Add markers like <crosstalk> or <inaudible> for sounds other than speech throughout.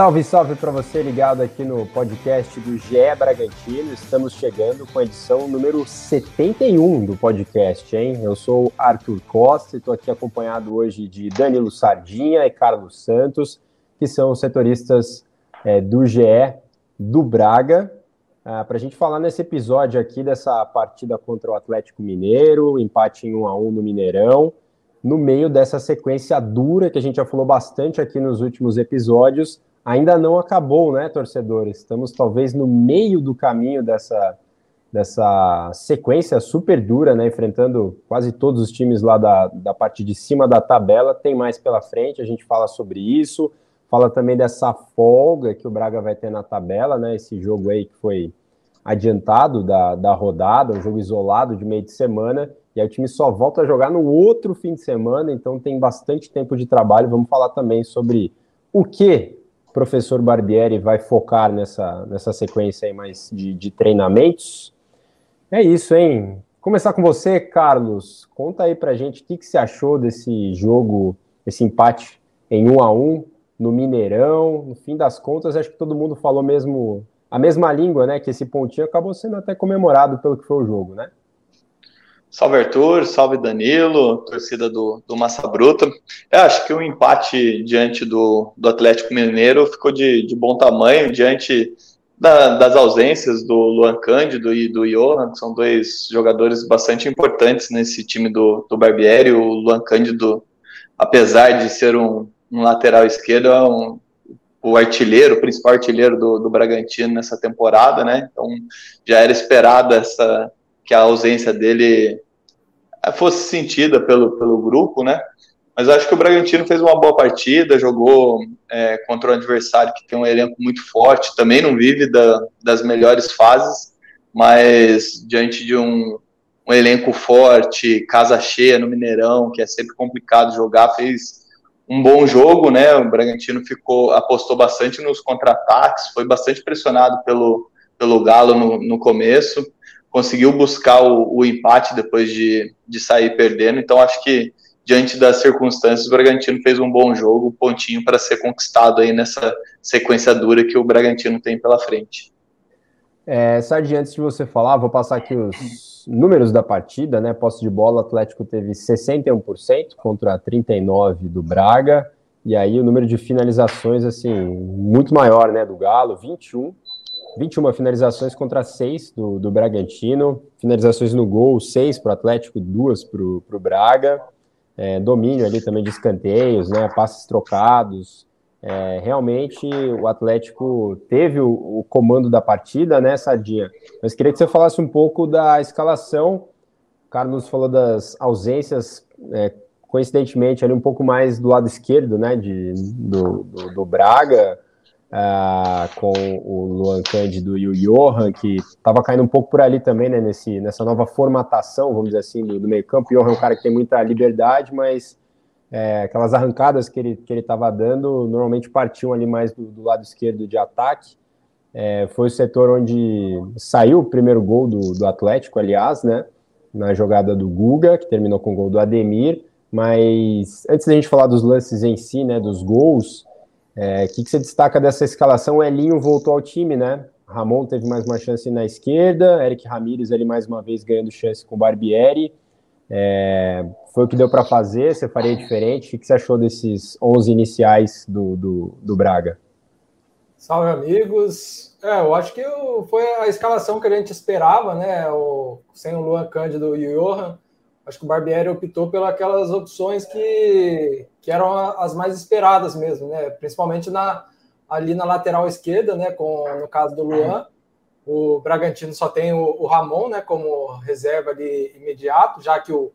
Salve, salve para você ligado aqui no podcast do GE Bragantino. Estamos chegando com a edição número 71 do podcast, hein? Eu sou Arthur Costa e estou aqui acompanhado hoje de Danilo Sardinha e Carlos Santos, que são setoristas é, do GE do Braga. Ah, para a gente falar nesse episódio aqui dessa partida contra o Atlético Mineiro, empate em 1 a 1 no Mineirão, no meio dessa sequência dura que a gente já falou bastante aqui nos últimos episódios ainda não acabou, né, torcedores? Estamos talvez no meio do caminho dessa, dessa sequência super dura, né, enfrentando quase todos os times lá da, da parte de cima da tabela. Tem mais pela frente, a gente fala sobre isso, fala também dessa folga que o Braga vai ter na tabela, né, esse jogo aí que foi adiantado da, da rodada, um jogo isolado de meio de semana, e aí o time só volta a jogar no outro fim de semana, então tem bastante tempo de trabalho. Vamos falar também sobre o que professor Barbieri vai focar nessa, nessa sequência aí mais de, de treinamentos. É isso, hein? Começar com você, Carlos. Conta aí pra gente o que, que você achou desse jogo, esse empate em um a um no Mineirão. No fim das contas, acho que todo mundo falou mesmo a mesma língua, né? Que esse pontinho acabou sendo até comemorado pelo que foi o jogo, né? Salve Arthur, salve Danilo, torcida do, do Massa Bruta. Eu acho que o empate diante do, do Atlético Mineiro ficou de, de bom tamanho, diante da, das ausências do Luan Cândido e do Johan, que são dois jogadores bastante importantes nesse time do, do Barbieri. O Luan Cândido, apesar de ser um, um lateral esquerdo, é um, o artilheiro, o principal artilheiro do, do Bragantino nessa temporada, né? Então já era esperado essa que a ausência dele fosse sentida pelo, pelo grupo, né? Mas acho que o Bragantino fez uma boa partida, jogou é, contra um adversário que tem um elenco muito forte, também não vive da, das melhores fases, mas diante de um, um elenco forte, casa cheia no Mineirão, que é sempre complicado jogar, fez um bom jogo, né? O Bragantino ficou apostou bastante nos contra-ataques, foi bastante pressionado pelo, pelo Galo no, no começo conseguiu buscar o, o empate depois de, de sair perdendo. Então, acho que diante das circunstâncias, o Bragantino fez um bom jogo, um pontinho para ser conquistado aí nessa sequência dura que o Bragantino tem pela frente. É, Sardi, antes de você falar, vou passar aqui os números da partida, né? Posse de bola, o Atlético teve 61% contra 39% do Braga, e aí o número de finalizações, assim, muito maior, né, do Galo, 21, 21 finalizações contra 6 do, do Bragantino, finalizações no gol, 6 para o Atlético, 2 para o Braga, é, domínio ali também de escanteios, né, passes trocados, é, realmente o Atlético teve o, o, comando da partida, né, Sadinha? Mas queria que você falasse um pouco da escalação, o Carlos falou das ausências, é, coincidentemente ali um pouco mais do lado esquerdo, né, de, do, do, do Braga, Uh, com o Luan Cândido e o Johan, que estava caindo um pouco por ali também, né, nesse, nessa nova formatação, vamos dizer assim, do, do meio campo. O Johan é um cara que tem muita liberdade, mas é, aquelas arrancadas que ele que ele estava dando normalmente partiam ali mais do, do lado esquerdo de ataque. É, foi o setor onde saiu o primeiro gol do, do Atlético, aliás, né, na jogada do Guga, que terminou com o gol do Ademir. Mas antes da gente falar dos lances em si, né, dos gols, o é, que, que você destaca dessa escalação? O Elinho voltou ao time, né? Ramon teve mais uma chance na esquerda, Eric Ramírez ali mais uma vez ganhando chance com o Barbieri. É, foi o que deu para fazer? Você faria diferente? O que, você achou desses 11 iniciais do, do, do Braga? Salve, amigos. É, eu acho que foi a escalação que a gente esperava, né? O, sem o Luan Cândido e o Johan acho que o Barbieri optou pelas opções que, que eram as mais esperadas mesmo, né? Principalmente na, ali na lateral esquerda, né? Com, no caso do Luan. O Bragantino só tem o, o Ramon, né? Como reserva ali imediato, já que o,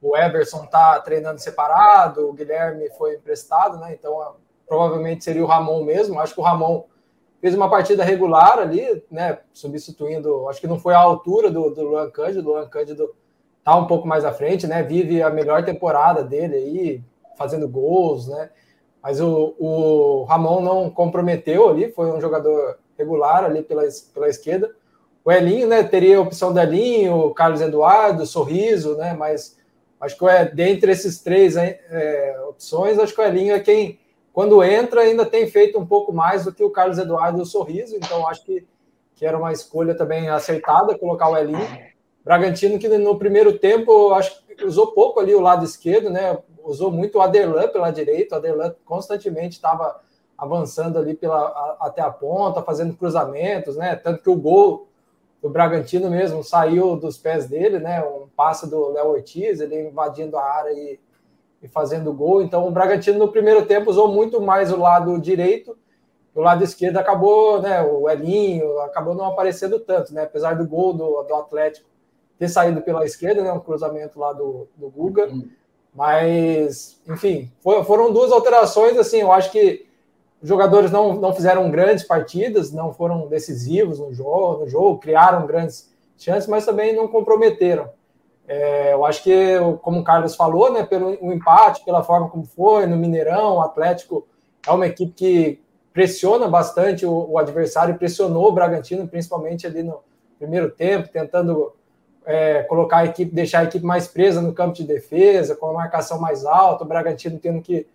o Everson está treinando separado, o Guilherme foi emprestado, né? Então provavelmente seria o Ramon mesmo. Acho que o Ramon fez uma partida regular ali, né? Substituindo, acho que não foi à altura do, do Luan Cândido. O Luan Cândido tá um pouco mais à frente, né? Vive a melhor temporada dele aí, fazendo gols, né? Mas o, o Ramon não comprometeu ali, foi um jogador regular ali pela, pela esquerda. o Elinho, né, teria a opção do Elinho, o Carlos Eduardo, Sorriso, né, mas acho que é, dentre esses três é, opções, acho que o Elinho é quem, quando entra, ainda tem feito um pouco mais do que o Carlos Eduardo e o Sorriso, então acho que, que era uma escolha também acertada colocar o Elinho. Bragantino que no primeiro tempo, acho que usou pouco ali o lado esquerdo, né, usou muito o Aderlan pela direita, o Aderlan constantemente estava avançando ali pela, a, até a ponta, fazendo cruzamentos, né, tanto que o gol do Bragantino mesmo saiu dos pés dele, né? Um passe do Léo Ortiz, ele invadindo a área e, e fazendo gol. Então o Bragantino no primeiro tempo usou muito mais o lado direito, o lado esquerdo acabou, né? O Elinho acabou não aparecendo tanto, né? Apesar do gol do, do Atlético ter saído pela esquerda, né? Um cruzamento lá do, do Guga. Mas, enfim, foi, foram duas alterações, assim, eu acho que os jogadores não, não fizeram grandes partidas, não foram decisivos no jogo, no jogo, criaram grandes chances, mas também não comprometeram. É, eu acho que, como o Carlos falou, né, pelo o empate, pela forma como foi, no Mineirão, o Atlético é uma equipe que pressiona bastante o, o adversário, pressionou o Bragantino, principalmente ali no primeiro tempo, tentando é, colocar a equipe, deixar a equipe mais presa no campo de defesa, com a marcação mais alta, o Bragantino tendo que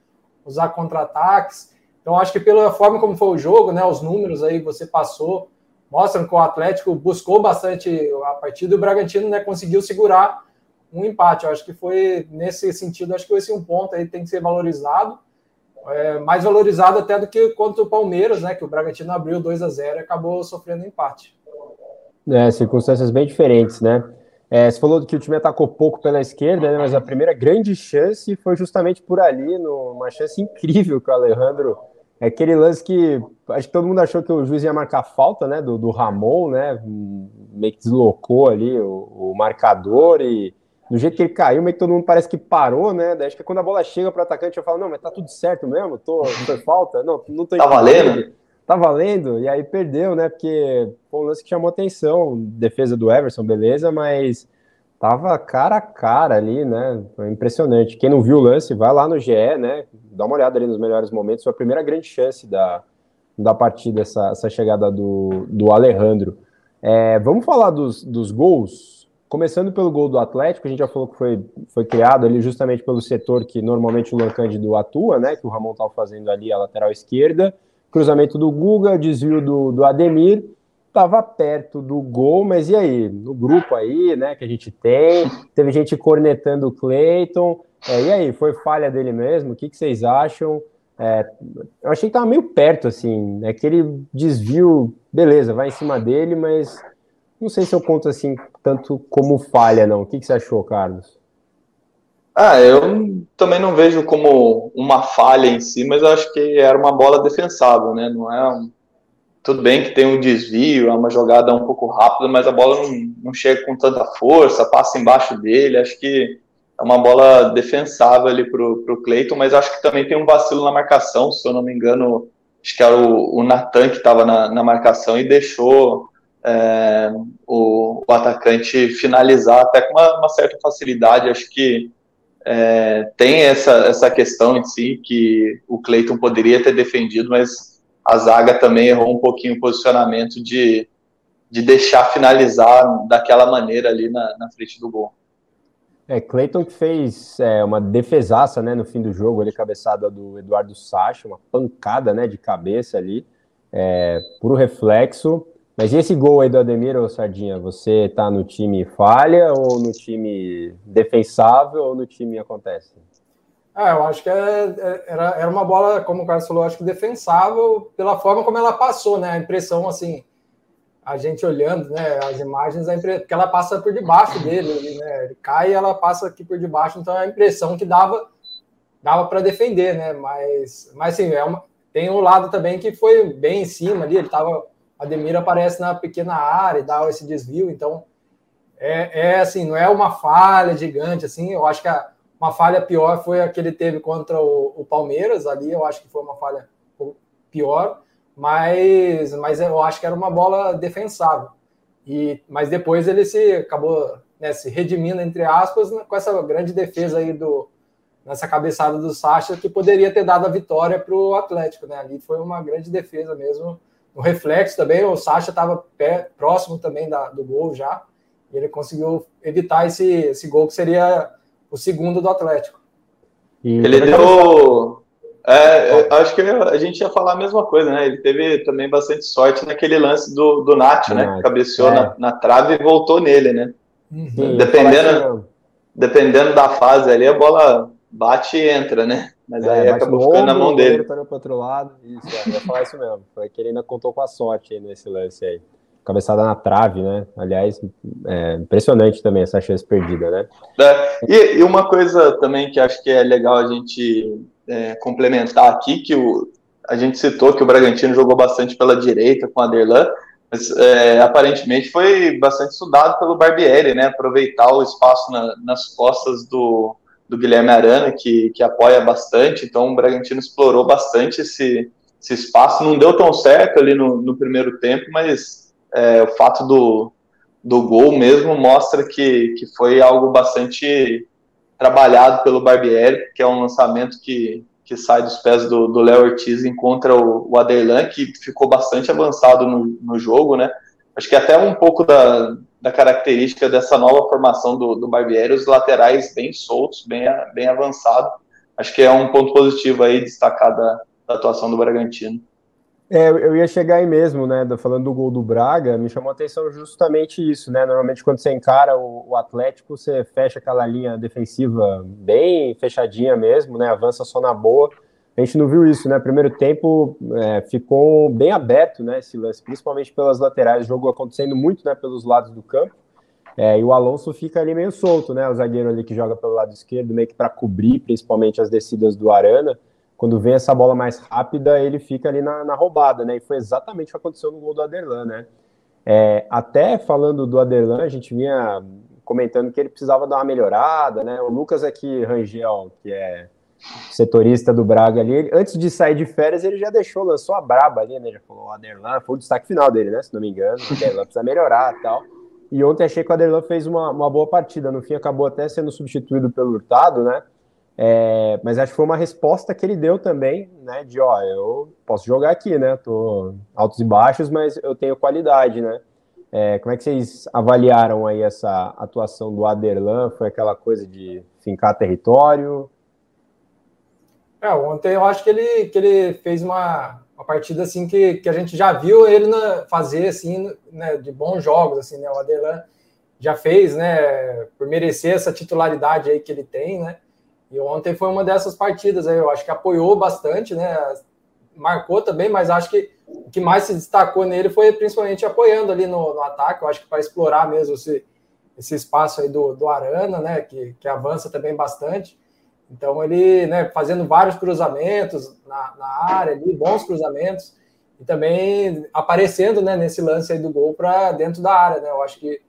usar contra-ataques. Então, acho que pela forma como foi o jogo, né, os números aí que você passou, mostram que o Atlético buscou bastante a partida e o Bragantino né, conseguiu segurar um empate. Eu acho que foi nesse sentido, acho que esse um ponto aí tem que ser valorizado, é, mais valorizado até do que contra o Palmeiras, né, que o Bragantino abriu 2 a 0 e acabou sofrendo empate. É, circunstâncias bem diferentes, né? É, você falou que o time atacou pouco pela esquerda, né, mas a primeira grande chance foi justamente por ali, numa chance incrível que o Alejandro é aquele lance que acho que todo mundo achou que o juiz ia marcar falta, né? Do, do Ramon, né? Meio que deslocou ali o, o, marcador e do jeito que ele caiu, meio que todo mundo parece que parou, né? Daí acho que quando a bola chega para o atacante, eu falo, não, mas tá tudo certo mesmo? Tô, foi falta? Não, não tô Tá valendo? Tá valendo? E aí perdeu, né? Porque foi um lance que chamou atenção. Defesa do Everson, beleza, mas tava cara a cara ali, né? Foi impressionante. Quem não viu o lance, vai lá no GE, né? Dá uma olhada ali nos melhores momentos. Foi a primeira grande chance da, da partida, essa, essa chegada do, do Alejandro. É, vamos falar dos, dos gols. Começando pelo gol do Atlético, a gente já falou que foi, foi criado ali justamente pelo setor que normalmente o Luan Cândido atua, né? Que o Ramon estava fazendo ali a lateral esquerda. Cruzamento do Guga, desvio do, do Ademir estava perto do gol, mas e aí? No grupo aí, né, que a gente tem, teve gente cornetando o Cleiton, é, e aí, foi falha dele mesmo? O que, que vocês acham? É, eu achei que estava meio perto, assim, né, aquele desvio, beleza, vai em cima dele, mas não sei se eu conto assim tanto como falha, não. O que, que você achou, Carlos? Ah, eu também não vejo como uma falha em si, mas eu acho que era uma bola defensável, né? Não é um tudo bem que tem um desvio, é uma jogada um pouco rápida, mas a bola não, não chega com tanta força, passa embaixo dele. Acho que é uma bola defensável ali para o Cleiton, mas acho que também tem um vacilo na marcação, se eu não me engano, acho que era o, o Natan que estava na, na, marcação e deixou é, o, o, atacante finalizar até com uma, uma certa facilidade. Acho que é, tem essa, essa questão em si que o Cleiton poderia ter defendido, mas a zaga também errou um pouquinho o posicionamento de, de deixar finalizar daquela maneira ali na, na frente do gol. É, Cleiton que fez é, uma defesaça né, no fim do jogo, ali, cabeçada do Eduardo Sacha, uma pancada né, de cabeça ali, é, puro reflexo. Mas e esse gol aí do Ademir, ou Sardinha? Você tá no time falha, ou no time defensável, ou no time acontece? É, eu acho que é, é, era, era uma bola, como o Carlos falou, acho que defensável pela forma como ela passou, né? A impressão, assim, a gente olhando né, as imagens, a impressão, porque ela passa por debaixo dele, né? Ele cai e ela passa aqui por debaixo, então é a impressão que dava dava para defender, né? Mas, mas assim, é uma, tem um lado também que foi bem em cima ali, ele tava. A Demir aparece na pequena área e dá esse desvio, então é, é assim, não é uma falha gigante, assim, eu acho que a uma falha pior foi a que ele teve contra o, o Palmeiras, ali eu acho que foi uma falha pior, mas, mas eu acho que era uma bola defensável. E, mas depois ele se acabou né, se redimindo, entre aspas, né, com essa grande defesa aí do nessa cabeçada do Sacha, que poderia ter dado a vitória para o Atlético. Né? Ali foi uma grande defesa mesmo no reflexo também, o Sacha estava próximo também da, do gol já, e ele conseguiu evitar esse, esse gol que seria o segundo do Atlético. E ele deu. É, acho que a gente ia falar a mesma coisa, né? Ele teve também bastante sorte naquele lance do, do Nath, né? Cabeceou é. na, na, trave e voltou nele, né? Uhum. Dependendo, dependendo da fase ali, a bola bate e entra, né? Mas é, aí acabou ficando na mão dele. Tá pro outro lado. Isso, é, eu ia falar isso mesmo. Foi que ele ainda contou com a sorte aí nesse lance aí. Cabeçada na trave, né? Aliás, é impressionante também essa chance perdida, né? É, e, e, uma coisa também que acho que é legal a gente é, complementar aqui, que o, a gente citou que o Bragantino jogou bastante pela direita com a Derlan, mas é, aparentemente foi bastante estudado pelo Barbieri, né? Aproveitar o espaço na, nas costas do, do Guilherme Arana, que, que apoia bastante, então o Bragantino explorou bastante esse, esse espaço. Não deu tão certo ali no, no primeiro tempo, mas é, o fato do, do gol mesmo mostra que, que foi algo bastante trabalhado pelo Barbieri, que é um lançamento que, que sai dos pés do Léo Ortiz encontra o, o Aderlan, que ficou bastante avançado no, no jogo, né? Acho que até um pouco da, da característica dessa nova formação do, do Barbieri, os laterais bem soltos, bem, bem avançados. Acho que é um ponto positivo aí destacar da, da atuação do Bragantino. É, eu ia chegar aí mesmo, né? Falando do gol do Braga, me chamou a atenção justamente isso, né? Normalmente quando você encara o, o, Atlético, você fecha aquela linha defensiva bem fechadinha mesmo, né? Avança só na boa. A gente não viu isso, né? Primeiro tempo é, ficou bem aberto, né? Esse lance, principalmente pelas laterais, o jogo acontecendo muito, né? Pelos lados do campo. É, e o Alonso fica ali meio solto, né? O zagueiro ali que joga pelo lado esquerdo, meio que para cobrir, principalmente as descidas do Arana. Quando vem essa bola mais rápida, ele fica ali na, na roubada, né? E foi exatamente o que aconteceu no gol do Aderlan, né? É, até falando do Aderlan, a gente vinha comentando que ele precisava dar uma melhorada, né? O Lucas aqui, Rangel, que é setorista do Braga ali, antes de sair de férias, ele já deixou, lançou a braba ali, né? Já falou, o Aderlan, foi o destaque final dele, né? Se não me engano, o Aderlan precisa melhorar tal. E ontem achei que o Aderlan fez uma, uma boa partida, no fim acabou até sendo substituído pelo Hurtado, né? É, mas acho que foi uma resposta que ele deu também, né? De ó, eu posso jogar aqui, né? Tô altos e baixos, mas eu tenho qualidade, né? É, como é que vocês avaliaram aí essa atuação do Aderlan? Foi aquela coisa de fincar território? É, ontem eu acho que ele, que ele fez uma, uma partida assim que, que a gente já viu ele na, fazer assim, né, de bons jogos, assim, né? O Adelan já fez, né, por merecer essa titularidade aí que ele tem, né? E ontem foi uma dessas partidas aí, eu acho que apoiou bastante, né? Marcou também, mas acho que o que mais se destacou nele foi principalmente apoiando ali no, no ataque, eu acho que para explorar mesmo esse, esse espaço aí do, do Arana, né? Que, que avança também bastante. Então ele, né, fazendo vários cruzamentos na, na área ali, bons cruzamentos, e também aparecendo, né, nesse lance aí do gol para dentro da área, né? Eu acho que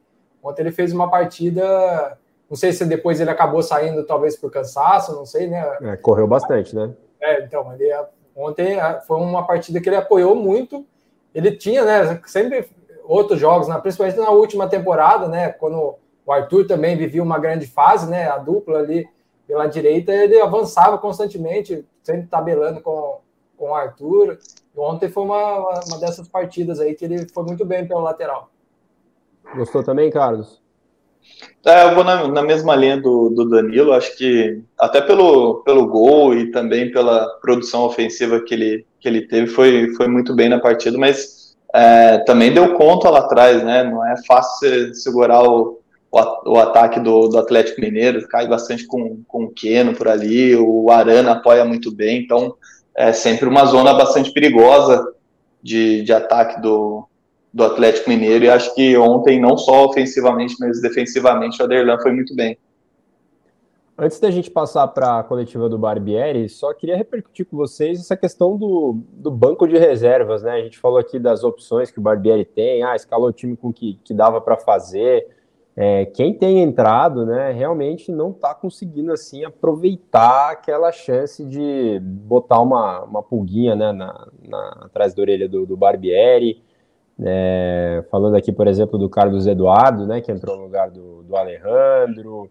ontem ele fez uma partida, não sei se depois ele acabou saindo talvez por cansaço, não sei, né? É, correu bastante, né? É, então, ele ontem foi uma partida que ele apoiou muito. Ele tinha, né, sempre outros jogos, né, principalmente na última temporada, né, quando o Arthur também vivia uma grande fase, né, a dupla ali pela direita, ele avançava constantemente, sempre tabelando com, com o Arthur. Ontem foi uma, uma dessas partidas aí que ele foi muito bem pelo lateral. Gostou também, Carlos? É, eu vou na, na mesma linha do, do, Danilo, acho que até pelo, pelo gol e também pela produção ofensiva que ele, que ele teve, foi, foi muito bem na partida, mas é, também deu conta lá atrás, né? Não é fácil segurar o, o, o ataque do, do, Atlético Mineiro, cai bastante com, com o Keno por ali, o Arana apoia muito bem, então é sempre uma zona bastante perigosa de, de ataque do, do Atlético Mineiro, e acho que ontem, não só ofensivamente, mas defensivamente, o Aderlan foi muito bem. Antes da gente passar para a coletiva do Barbieri, só queria repercutir com vocês essa questão do, do banco de reservas, né? A gente falou aqui das opções que o Barbieri tem, ah, escalou o time com que, que dava para fazer, é, quem tem entrado, né, realmente não está conseguindo assim aproveitar aquela chance de botar uma, uma pulguinha né, na, na atrás da orelha do, do Barbieri. É, falando aqui, por exemplo, do Carlos Eduardo, né, que entrou no lugar do, do Alejandro.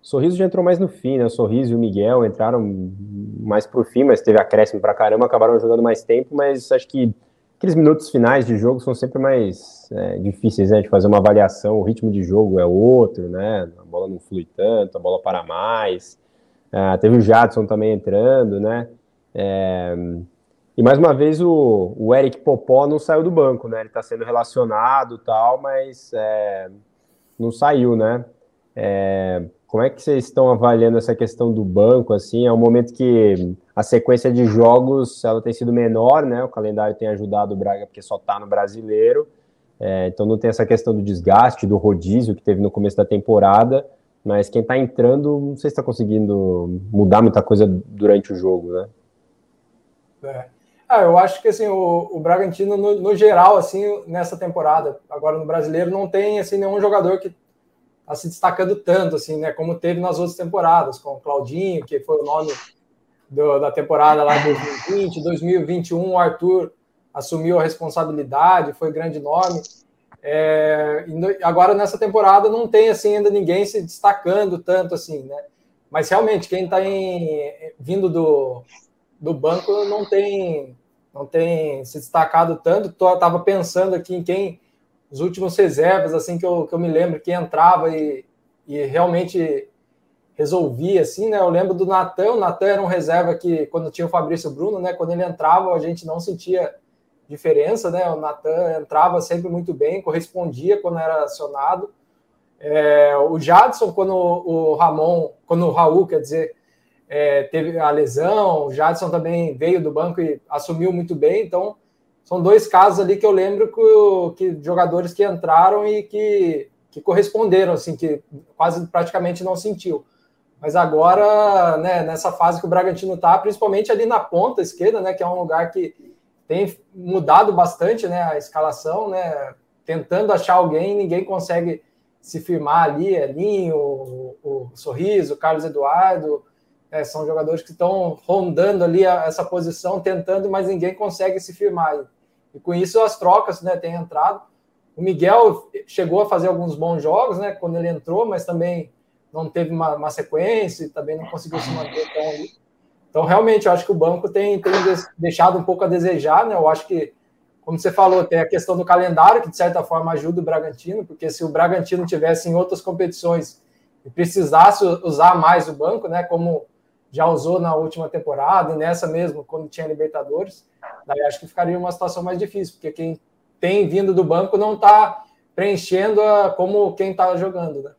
Sorriso já entrou mais no fim, né? O Sorriso e o Miguel entraram mais pro fim, mas teve acréscimo para caramba, acabaram jogando mais tempo, mas acho que aqueles minutos finais de jogo são sempre mais é, difíceis, né? De fazer uma avaliação, o ritmo de jogo é outro, né? A bola não flui tanto, a bola para mais. É, teve o Jadson também entrando, né? É, e mais uma vez o, o Eric Popó não saiu do banco, né? Ele está sendo relacionado tal, mas é, não saiu, né? É, como é que vocês estão avaliando essa questão do banco? Assim, é um momento que a sequência de jogos ela tem sido menor, né? O calendário tem ajudado o Braga porque só está no brasileiro, é, então não tem essa questão do desgaste, do rodízio que teve no começo da temporada. Mas quem está entrando, não sei se está conseguindo mudar muita coisa durante o jogo, né? É. Ah, eu acho que assim o, o Bragantino no, no, geral assim nessa temporada, agora no brasileiro não tem assim nenhum jogador que está se destacando tanto assim, né, como teve nas outras temporadas, com o Claudinho, que foi o nome do, da temporada lá 2020, 2021, o Arthur assumiu a responsabilidade, foi grande nome. É, agora nessa temporada não tem assim ainda ninguém se destacando tanto assim, né? Mas realmente quem está vindo do, do banco não tem não tem se destacado tanto. Tô, tava pensando aqui em quem os últimos reservas assim que eu, que eu me lembro que entrava e, e realmente resolvia assim, né? Eu lembro do Natan, o Natan era um reserva que quando tinha o Fabrício Bruno, né, quando ele entrava, a gente não sentia diferença, né? O Natan entrava sempre muito bem, correspondia quando era acionado. É, o Jadson, quando o Ramon, quando o Raul, quer dizer, é, teve a lesão, o Jadson também veio do banco e assumiu muito bem. Então, são dois casos ali que eu lembro que, que jogadores que entraram e que, que corresponderam, assim, que quase praticamente não sentiu. Mas agora, né, nessa fase que o Bragantino está, principalmente ali na ponta esquerda, né, que é um lugar que tem mudado bastante né, a escalação, né, tentando achar alguém, ninguém consegue se firmar ali, Elinho, o, o Sorriso, o Carlos Eduardo, é, são jogadores que estão rondando ali a, essa posição, tentando, mas ninguém consegue se firmar. E com isso as trocas né, têm entrado. O Miguel chegou a fazer alguns bons jogos né, quando ele entrou, mas também não teve uma, uma sequência, também não conseguiu se manter tão ali. Então, realmente, eu acho que o banco tem, tem deixado um pouco a desejar, né? Eu acho que, como você falou, tem a questão do calendário, que de certa forma ajuda o Bragantino, porque se o Bragantino tivesse em outras competições e precisasse usar mais o banco, né? Como já usou na última temporada e nessa mesmo, quando tinha Libertadores, daí acho que ficaria uma situação mais difícil, porque quem tem vindo do banco não está preenchendo a, como quem está jogando, né?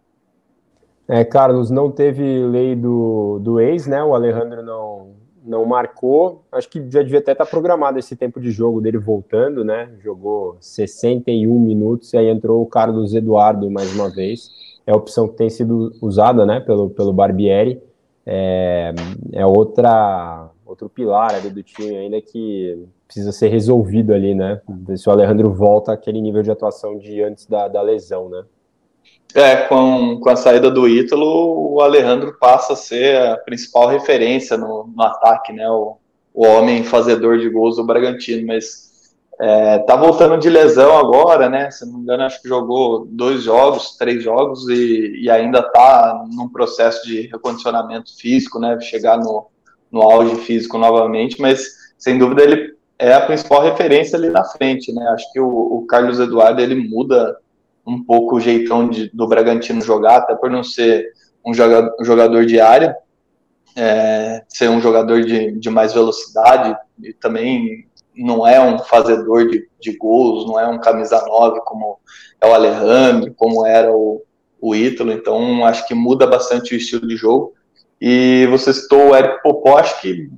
É, Carlos, não teve lei do, do ex, né? O Alejandro não, não marcou. Acho que já devia até estar programado esse tempo de jogo dele voltando, né? Jogou 61 minutos e aí entrou o Carlos Eduardo mais uma vez. É a opção que tem sido usada, né? Pelo, pelo Barbieri. É, é outra outro pilar ali do time ainda que precisa ser resolvido ali, né? Ver se o Alejandro volta àquele nível de atuação de antes da, da lesão, né? É, com, com a saída do Ítalo, o Alejandro passa a ser a principal referência no, no ataque, né? O, o homem fazedor de gols do Bragantino, mas é, tá voltando de lesão agora, né? Se não me engano, acho que jogou dois jogos, três jogos e, e ainda tá num processo de recondicionamento físico, né? Chegar no, no auge físico novamente, mas sem dúvida ele é a principal referência ali na frente, né? Acho que o, o Carlos Eduardo ele muda um pouco o jeitão de, do Bragantino jogar, até por não ser um jogador, jogador de área, é, ser um jogador de, de mais velocidade e também não é um fazedor de, de gols, não é um camisa 9 como é o Alejandro, como era o, o Ítalo, então acho que muda bastante o estilo de jogo. E você citou o Eric Popó, acho que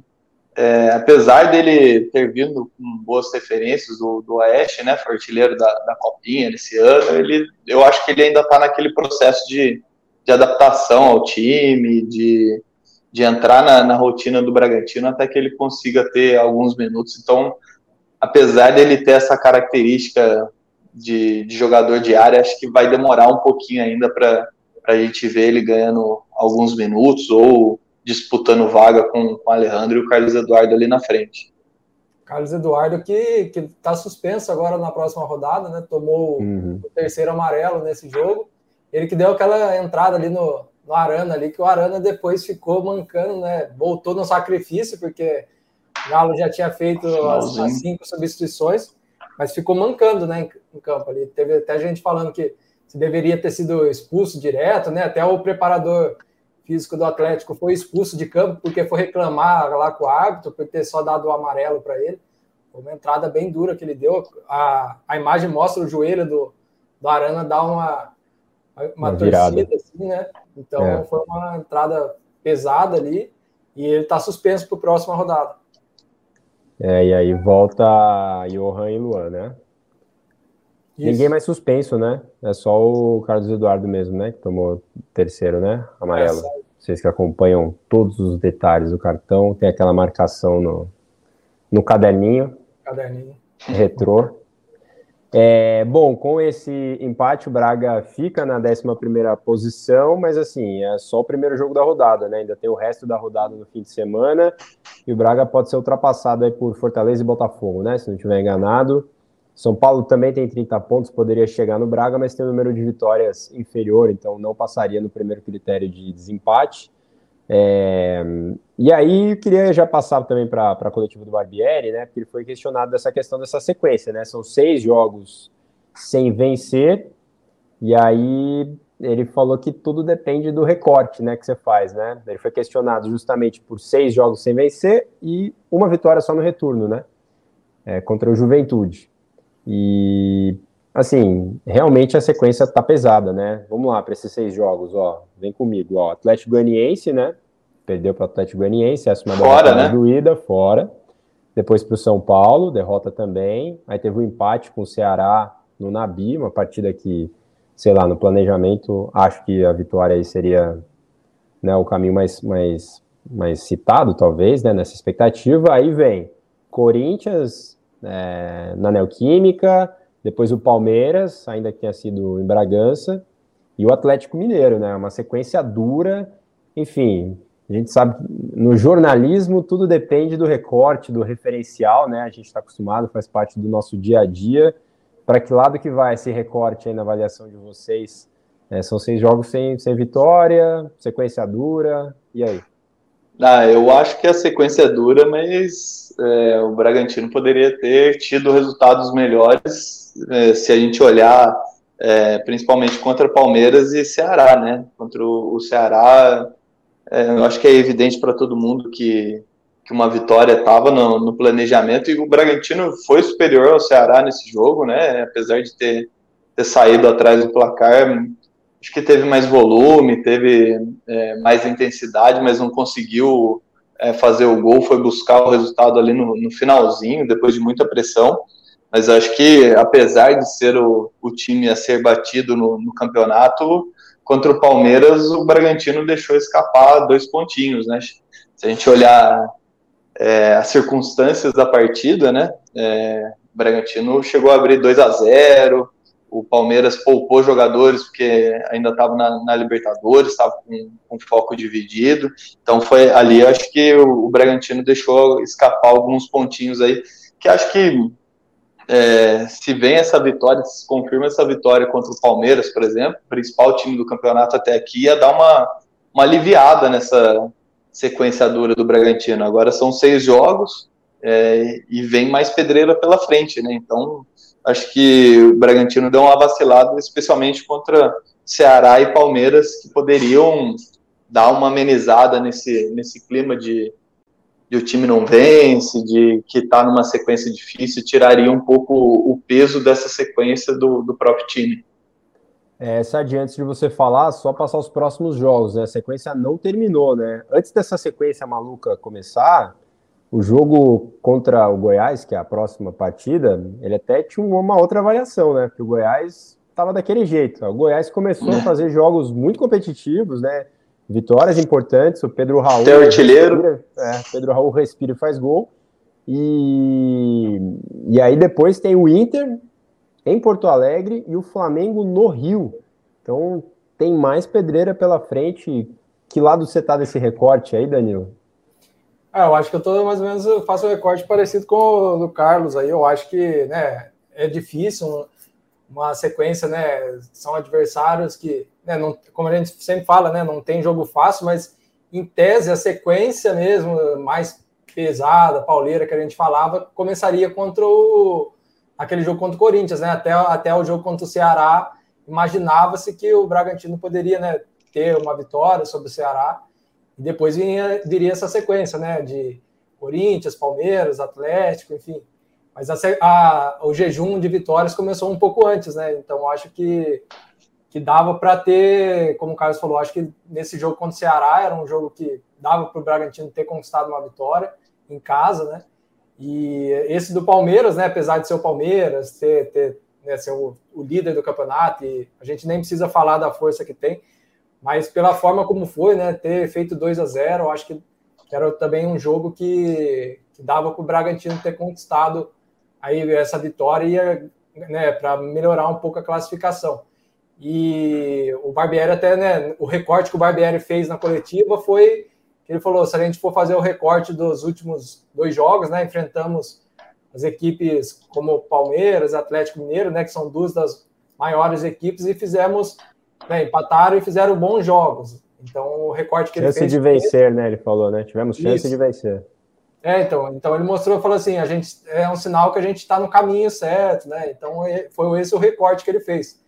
é, apesar dele ter vindo com boas referências do, do Oeste, né, foi artilheiro da, da Copinha nesse ano, ele, eu acho que ele ainda está naquele processo de, de adaptação ao time, de, de entrar na, na, rotina do Bragantino até que ele consiga ter alguns minutos. Então, apesar dele ter essa característica de, de jogador de área, acho que vai demorar um pouquinho ainda para a gente ver ele ganhando alguns minutos ou disputando vaga com, com o Alejandro e o Carlos Eduardo ali na frente. Carlos Eduardo que está suspenso agora na próxima rodada, né? Tomou uhum. o terceiro amarelo nesse jogo. Ele que deu aquela entrada ali no, no Arana ali, que o Arana depois ficou mancando, né? Voltou no sacrifício, porque Galo já tinha feito as, as, cinco substituições. mas ficou mancando, né, em, campo ali. Teve até gente falando que se deveria ter sido expulso direto, né? Até o preparador físico do Atlético foi expulso de campo porque foi reclamar lá com o árbitro por ter só dado o amarelo para ele. Foi uma entrada bem dura que ele deu. A, a imagem mostra o joelho do, do Arana dar uma, uma, uma torcida, assim, né? Então é. foi uma entrada pesada ali e ele está suspenso para a próxima rodada. É, e aí volta Johan e Luan, né? Isso. Ninguém mais suspenso, né? É só o Carlos Eduardo mesmo, né? Que tomou terceiro, né? Amarelo. É, Vocês que acompanham todos os detalhes do cartão, tem aquela marcação no, no caderninho. Caderninho. Retrô. É, bom, com esse empate, o Braga fica na 11 posição, mas assim, é só o primeiro jogo da rodada, né? Ainda tem o resto da rodada no fim de semana, e o Braga pode ser ultrapassado aí por Fortaleza e Botafogo, né? Se não estiver enganado. São Paulo também tem 30 pontos, poderia chegar no Braga, mas tem um número de vitórias inferior, então não passaria no primeiro critério de desempate. É, e aí eu queria já passar também para a coletiva do Barbieri, né? Porque ele foi questionado dessa questão dessa sequência, né? São seis jogos sem vencer, e aí ele falou que tudo depende do recorte, né? Que você faz, né? Ele foi questionado justamente por seis jogos sem vencer e uma vitória só no retorno, né? É, contra o Juventude. E assim, realmente a sequência tá pesada, né? Vamos lá para esses seis jogos, ó. Vem comigo, ó. Atlético Goianiense, né? Perdeu para o Atlético Goianiense, essa é uma fora, né? doída, fora. Depois para o São Paulo, derrota também. Aí teve o um empate com o Ceará no Nabi, uma partida que, sei lá, no planejamento, acho que a vitória aí seria né, o caminho mais, mais, mais citado, talvez, né, nessa expectativa. Aí vem Corinthians é, na Neoquímica, depois o Palmeiras, ainda que tenha sido em Bragança, e o Atlético Mineiro, né? Uma sequência dura. Enfim, a gente sabe no jornalismo tudo depende do recorte, do referencial, né? A gente está acostumado, faz parte do nosso dia a dia. Para que lado que vai esse recorte aí na avaliação de vocês? É, são seis jogos sem, sem vitória, sequência dura, e aí? Ah, eu acho que a sequência é dura, mas é, o Bragantino poderia ter tido resultados melhores é, se a gente olhar é, principalmente contra Palmeiras e Ceará, né? Contra o, o Ceará, é, eu acho que é evidente para todo mundo que, que uma vitória estava no, no, planejamento e o Bragantino foi superior ao Ceará nesse jogo, né? Apesar de ter, ter saído atrás do placar, acho que teve mais volume, teve é, mais intensidade, mas não conseguiu é, fazer o gol, foi buscar o resultado ali no, no finalzinho, depois de muita pressão. Mas acho que, apesar de ser o, o time a ser batido no, no, campeonato, contra o Palmeiras, o Bragantino deixou escapar dois pontinhos, né? Se a gente olhar é, as circunstâncias da partida, né? É, o Bragantino chegou a abrir 2 a 0 o Palmeiras poupou jogadores porque ainda estava na, na, Libertadores, estava com, com, foco dividido. Então foi ali, acho que o, o Bragantino deixou escapar alguns pontinhos aí, que acho que é, se vem essa vitória, se confirma essa vitória contra o Palmeiras, por exemplo, principal time do campeonato até aqui, ia dar uma, uma aliviada nessa sequência dura do Bragantino. Agora são seis jogos é, e vem mais pedreira pela frente, né? Então acho que o Bragantino deu uma vacilada, especialmente contra Ceará e Palmeiras, que poderiam dar uma amenizada nesse, nesse clima de de o time não vence, de que está numa sequência difícil, tiraria um pouco o peso dessa sequência do, do próprio time. É, Sadi, antes de você falar, só passar os próximos jogos, né? A sequência não terminou, né? Antes dessa sequência maluca começar, o jogo contra o Goiás, que é a próxima partida, ele até tinha uma outra variação, né? Porque o Goiás estava daquele jeito. O Goiás começou a fazer jogos muito competitivos, né? vitórias importantes. O Pedro Raul. Tem artilheiro. É, Pedro Raul respira e faz gol. E, e aí depois tem o Inter em Porto Alegre e o Flamengo no Rio. Então tem mais pedreira pela frente. Que lado você tá desse recorte aí, Danilo? Ah, eu acho que eu tô mais ou menos eu faço um recorte parecido com o do Carlos aí. Eu acho que né, é difícil uma sequência, né? São adversários que né, não, como a gente sempre fala, né, não tem jogo fácil, mas em tese a sequência mesmo mais pesada, pauleira que a gente falava, começaria contra o aquele jogo contra o Corinthians, né? Até, até o jogo contra o Ceará, imaginava-se que o Bragantino poderia né, ter uma vitória sobre o Ceará, e depois vinha, viria essa sequência, né? De Corinthians, Palmeiras, Atlético, enfim. Mas a, a, o jejum de vitórias começou um pouco antes, né? Então acho que, que dava para ter, como o Carlos falou, acho que nesse jogo contra o Ceará era um jogo que dava para o Bragantino ter conquistado uma vitória em casa, né? E esse do Palmeiras, né? Apesar de ser o Palmeiras, ter, ter né, ser o, o líder do campeonato, e a gente nem precisa falar da força que tem, mas pela forma como foi, né? Ter feito 2 a 0 acho que era também um jogo que, que dava para o Bragantino ter conquistado aí essa vitória né, para melhorar um pouco a classificação. E o Barbieri até, né, o recorte que o Barbieri fez na coletiva foi ele falou, se a gente for fazer o recorte dos últimos dois jogos, né, enfrentamos as equipes como Palmeiras, Atlético Mineiro, né, que são duas das maiores equipes e fizemos, né, empataram e fizeram bons jogos. Então, o recorte que chance ele fez... Chance de vencer, né, ele falou, né, tivemos chance Isso. de vencer. É, então, então ele mostrou, falou assim, a gente é um sinal que a gente está no caminho certo, né? Então foi esse o recorte que ele fez.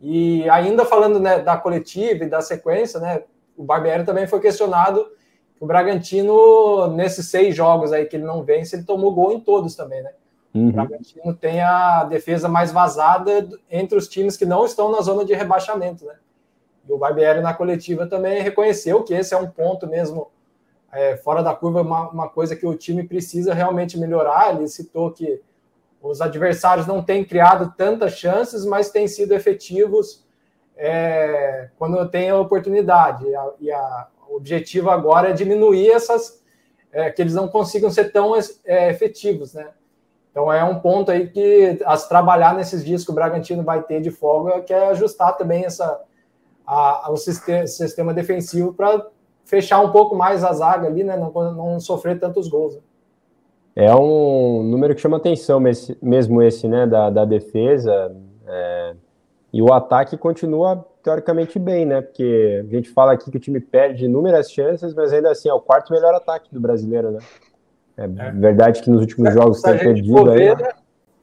E ainda falando né, da coletiva e da sequência, né? O Barbieri também foi questionado o Bragantino nesses seis jogos aí que ele não vence, ele tomou gol em todos também, né? Uhum. O Bragantino tem a defesa mais vazada entre os times que não estão na zona de rebaixamento, né? E o Barbieri na coletiva também reconheceu que esse é um ponto mesmo é, fora da curva, uma, uma coisa que o time precisa realmente melhorar. Ele citou que os adversários não têm criado tantas chances, mas têm sido efetivos é, quando tem a oportunidade. E, a, e a, o objetivo agora é diminuir essas, é, que eles não consigam ser tão é, efetivos, né? Então é um ponto aí que as trabalhar nesses dias que o Bragantino vai ter de folga, que é ajustar também essa, a, o sistema, sistema defensivo para fechar um pouco mais a zaga ali, né? Não, não sofrer tantos gols. Né? É um número que chama atenção mesmo esse, né? Da, da defesa. É, e o ataque continua teoricamente bem, né? Porque a gente fala aqui que o time perde inúmeras chances, mas ainda assim é o quarto melhor ataque do brasileiro, né? É, é. verdade que nos últimos jogos tem perdido ver, aí. Né?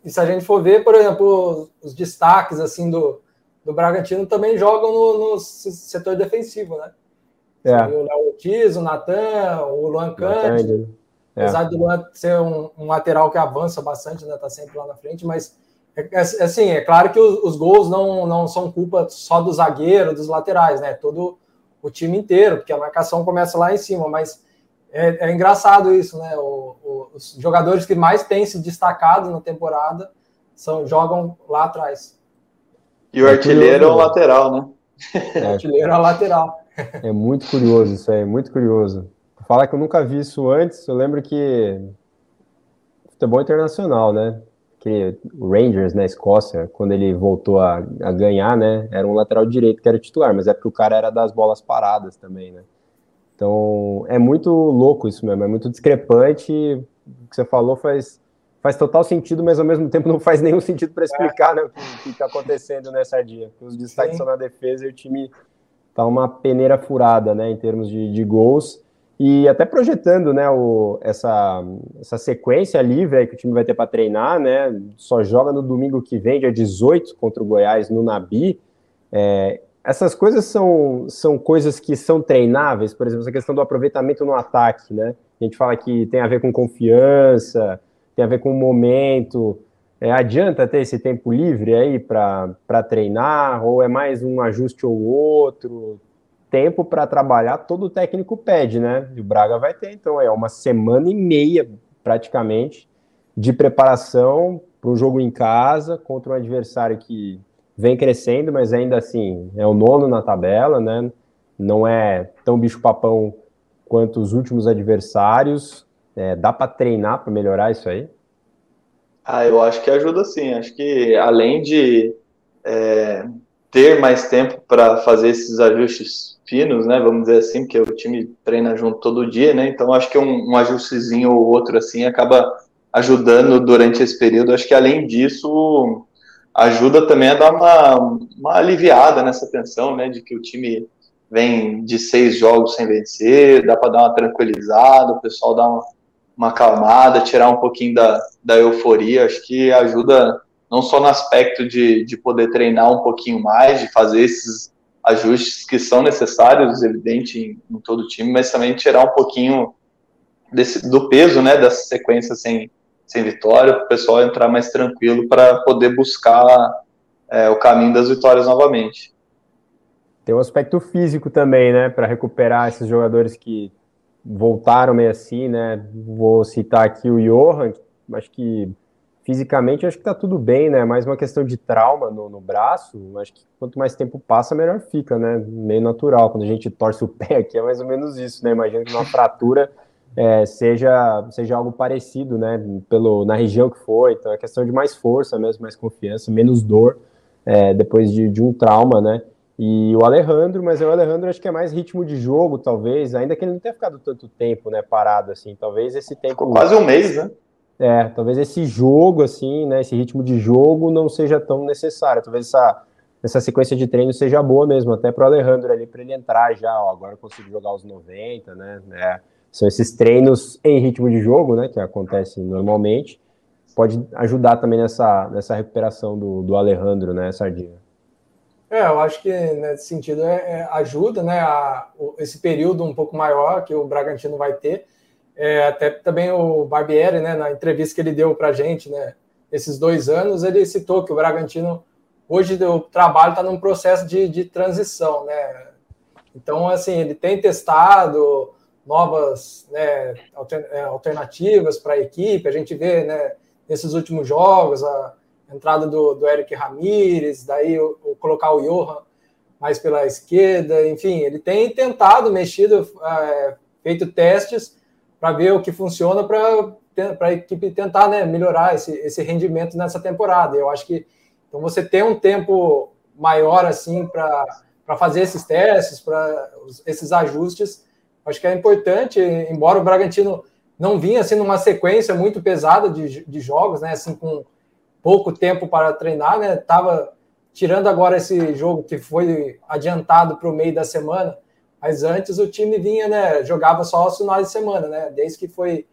E se a gente for ver, por exemplo, os, destaques assim do, do Bragantino também jogam no, no setor defensivo, né? É. O Léo Ortiz, o Natan, o Luan Cândido. É. Apesar do Luan ser um, um, lateral que avança bastante, né? Tá sempre lá na frente, mas assim, é claro que os, os, gols não, não são culpa só do zagueiro, dos laterais, né? Todo o time inteiro, porque a marcação começa lá em cima, mas é, é engraçado isso, né? O, o, os jogadores que mais têm se destacado na temporada são, jogam lá atrás. E o artilheiro é o lateral, né? O artilheiro é o lateral. <laughs> É muito curioso isso aí, muito curioso. Falar que eu nunca vi isso antes, eu lembro que futebol internacional, né? Que o Rangers na Escócia, quando ele voltou a, a, ganhar, né? Era um lateral direito que era titular, mas é porque o cara era das bolas paradas também, né? Então é muito louco isso mesmo, é muito discrepante. O que você falou faz, faz total sentido, mas ao mesmo tempo não faz nenhum sentido para explicar né, o que está acontecendo nessa dia. Os destaques Sim. são na defesa e o time tá uma peneira furada, né, em termos de, de gols. E até projetando, né, o, essa, essa sequência livre que o time vai ter para treinar, né, só joga no domingo que vem, dia 18, contra o Goiás, no Nabi. É, essas coisas são, são coisas que são treináveis, por exemplo, essa questão do aproveitamento no ataque, né? A gente fala que tem a ver com confiança, tem a ver com o momento, é, adianta ter esse tempo livre aí para treinar, ou é mais um ajuste ou outro? Tempo para trabalhar, todo técnico pede, né? E o Braga vai ter, então, é uma semana e meia, praticamente, de preparação para um jogo em casa contra um adversário que vem crescendo, mas ainda assim é o nono na tabela, né? Não é tão bicho-papão quanto os últimos adversários. É, dá para treinar para melhorar isso aí? Ah, eu acho que ajuda sim. Acho que além de é, ter mais tempo para fazer esses ajustes finos, né? Vamos dizer assim, porque o time treina junto todo dia, né? Então acho que um, um ajustezinho ou outro assim acaba ajudando durante esse período. Acho que além disso ajuda também a dar uma, uma aliviada nessa tensão, né? De que o time vem de seis jogos sem vencer, dá para dar uma tranquilizada, o pessoal dá uma uma acalmada, tirar um pouquinho da, da euforia, acho que ajuda não só no aspecto de, de poder treinar um pouquinho mais, de fazer esses ajustes que são necessários, evidente, em, em todo o time, mas também tirar um pouquinho desse, do peso, né, dessa sequência sem, sem vitória, para o pessoal entrar mais tranquilo para poder buscar é, o caminho das vitórias novamente. Tem um aspecto físico também, né, para recuperar esses jogadores que voltaram meio assim, né? Vou citar aqui o Johan, acho que fisicamente acho que tá tudo bem, né? Mais uma questão de trauma no, no braço. Acho que quanto mais tempo passa, melhor fica, né? Meio natural. Quando a gente torce o pé <laughs> aqui é mais ou menos isso, né? Imagina que uma fratura é, seja, seja algo parecido, né? Pelo, na região que foi. Então é questão de mais força mesmo, mais confiança, menos dor é, depois de, de um trauma, né? E o Alejandro, mas o Alejandro acho que é mais ritmo de jogo, talvez, ainda que ele não tenha ficado tanto tempo, né, parado assim. Talvez esse tempo. Ficou quase um mês, né? É, talvez esse jogo, assim, né, esse ritmo de jogo não seja tão necessário. Talvez essa, essa sequência de treino seja boa mesmo, até para o Alejandro ali, para ele entrar já. Ó, agora eu consigo jogar os 90, né? É, são esses treinos em ritmo de jogo, né, que acontecem normalmente. Pode ajudar também nessa, nessa recuperação do, do Alejandro, né, Sardinha? É, eu acho que nesse sentido é, é, ajuda, né, a, esse período um pouco maior que o Bragantino vai ter. É, até também o Barbieri, né, na entrevista que ele deu para a gente, né, esses dois anos, ele citou que o Bragantino hoje o trabalho está num processo de, de transição, né. Então, assim, ele tem testado novas né, é, alternativas para a equipe. A gente vê, né, nesses últimos jogos a entrada do, do Eric Ramírez, daí o, o, colocar o Johan mais pela esquerda, enfim, ele tem tentado, mexido, é, feito testes para ver o que funciona para a equipe tentar né, melhorar esse, esse rendimento nessa temporada. Eu acho que então você ter um tempo maior assim para fazer esses testes, para esses ajustes, acho que é importante, embora o Bragantino não vinha assim numa sequência muito pesada de, de jogos, né, assim com pouco tempo para treinar, né? Tava tirando agora esse jogo que foi adiantado para o meio da semana, mas antes o time vinha, né? Jogava só aos finais de semana, né? Desde que foi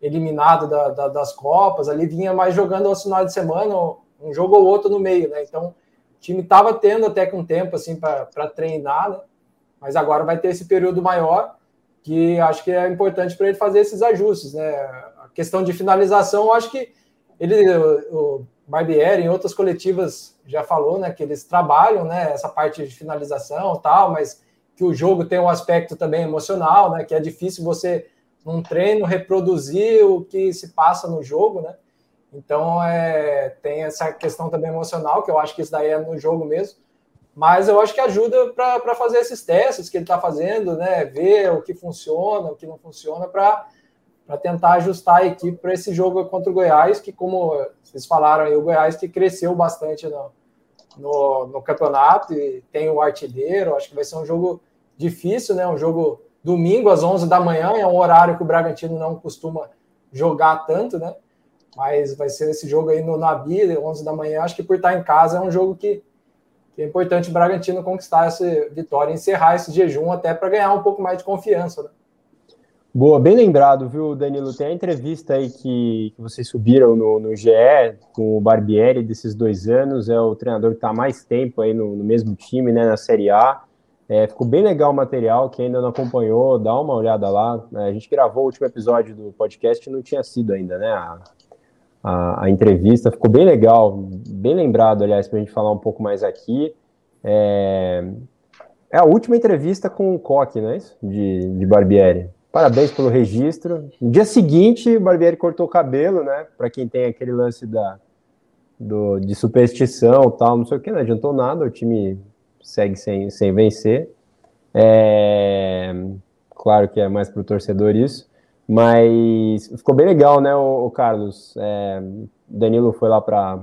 eliminado da, da, das Copas, ali vinha mais jogando aos finais de semana, um jogo ou outro no meio, né? Então o time estava tendo até com tempo assim para treinar, né? Mas agora vai ter esse período maior que acho que é importante para ele fazer esses ajustes, né? A questão de finalização, acho que ele, o, Barbieri, em outras coletivas, já falou né, que eles trabalham né, essa parte de finalização tal, mas que o jogo tem um aspecto também emocional, né, que é difícil você, num treino, reproduzir o que se passa no jogo, né? Então, é, tem essa questão também emocional, que eu acho que isso daí é no jogo mesmo. Mas eu acho que ajuda para fazer esses testes que ele está fazendo, né? Ver o que funciona, o que não funciona, para tentar ajustar a equipe para esse jogo contra o Goiás, que, como vocês falaram aí, o Goiás que cresceu bastante no, no, no, campeonato e tem o artilheiro. Acho que vai ser um jogo difícil, né? Um jogo domingo às 11 da manhã, é um horário que o Bragantino não costuma jogar tanto, né? Mas vai ser esse jogo aí no Nabi, 11 da manhã. Acho que por estar em casa é um jogo que, é importante o Bragantino conquistar essa vitória, encerrar esse jejum até para ganhar um pouco mais de confiança, né? Boa, bem lembrado, viu, Danilo? Tem a entrevista aí que, que vocês subiram no, no GE com o Barbieri desses dois anos, é o treinador que está mais tempo aí no, no, mesmo time, né, na Série A. É, ficou bem legal o material, quem ainda não acompanhou, dá uma olhada lá. É, a gente gravou o último episódio do podcast e não tinha sido ainda, né, a, a, a entrevista. Ficou bem legal, bem lembrado, aliás, para a gente falar um pouco mais aqui. É, é a última entrevista com o Coque, não é isso? De, de Barbieri. Parabéns pelo registro. No dia seguinte, o Barbieri cortou o cabelo, né? Para quem tem aquele lance da, do, de superstição tal, não sei o que, não adiantou nada, o time segue sem, sem vencer. É, claro que é mais para o torcedor isso, mas ficou bem legal, né, o, o Carlos? É, Danilo foi lá para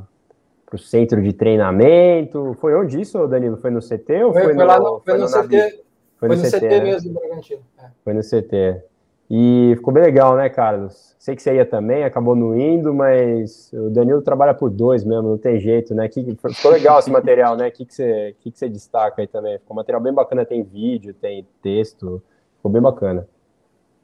o centro de treinamento. Foi onde isso, Danilo? Foi no CT ou foi, foi, foi no, lá no, foi no, no CT? Foi, no, no CT, CT né? mesmo, Bragantino. É. Foi no CT. E ficou bem legal, né, Carlos? Sei que você ia também, acabou não indo, mas o Danilo trabalha por dois mesmo, não tem jeito, né? Que, ficou legal esse material, né? O que, que, você, que, que você destaca aí também? Ficou um material bem bacana, tem vídeo, tem texto, ficou bem bacana.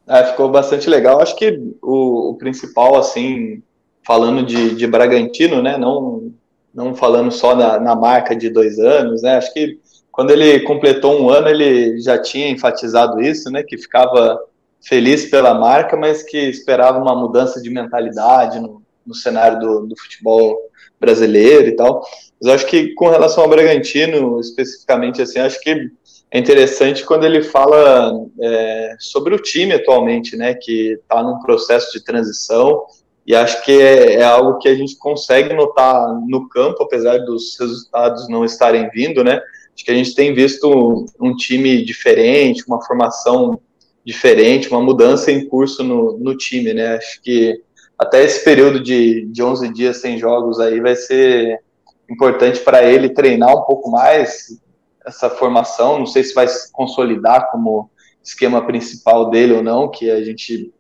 É, ficou bastante legal. Acho que o, o principal, assim, falando de, de Bragantino, né? Não não falando só na, na marca de dois anos, né? Acho que quando ele completou um ano, ele já tinha enfatizado isso, né? Que ficava feliz pela marca, mas que esperava uma mudança de mentalidade no, no cenário do, do, futebol brasileiro e tal. Mas acho que com relação ao Bragantino, especificamente, assim, acho que é interessante quando ele fala é, sobre o time atualmente, né? Que está num processo de transição e acho que é, é, algo que a gente consegue notar no campo, apesar dos resultados não estarem vindo, né? Acho que a gente tem visto um, um time diferente, uma formação diferente, uma mudança em curso no, no time, né? Acho que até esse período de, de 11 dias sem jogos aí vai ser importante para ele treinar um pouco mais essa formação. Não sei se vai se consolidar como esquema principal dele ou não, que a gente